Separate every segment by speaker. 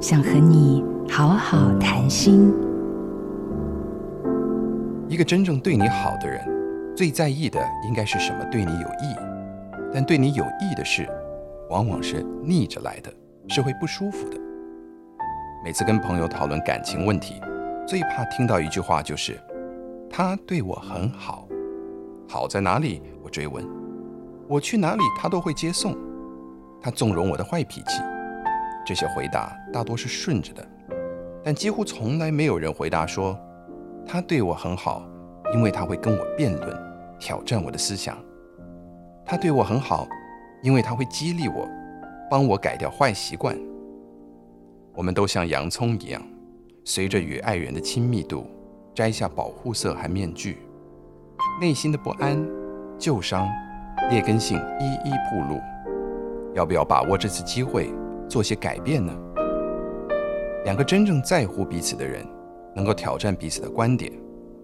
Speaker 1: 想和你好好谈心。
Speaker 2: 一个真正对你好的人，最在意的应该是什么对你有益，但对你有益的事，往往是逆着来的，是会不舒服的。每次跟朋友讨论感情问题，最怕听到一句话就是“他对我很好”，好在哪里？我追问。我去哪里，他都会接送。他纵容我的坏脾气。这些回答大多是顺着的，但几乎从来没有人回答说，他对我很好，因为他会跟我辩论，挑战我的思想。他对我很好，因为他会激励我，帮我改掉坏习惯。我们都像洋葱一样，随着与爱人的亲密度，摘下保护色和面具，内心的不安、旧伤。劣根性一一暴露，要不要把握这次机会做些改变呢？两个真正在乎彼此的人，能够挑战彼此的观点，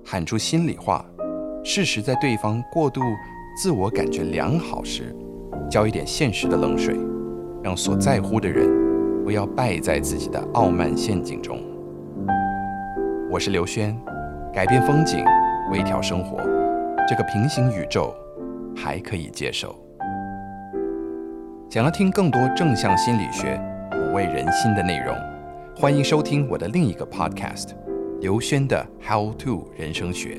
Speaker 2: 喊出心里话，适时在对方过度自我感觉良好时，浇一点现实的冷水，让所在乎的人不要败在自己的傲慢陷阱中。我是刘轩，改变风景，微调生活，这个平行宇宙。还可以接受。想要听更多正向心理学、抚慰人心的内容，欢迎收听我的另一个 podcast《刘轩的 How to 人生学》。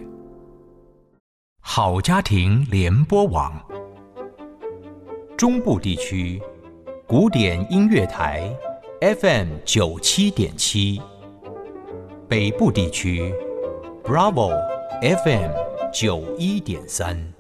Speaker 3: 好家庭联播网，中部地区古典音乐台 FM 九七点七，北部地区 Bravo FM 九一点三。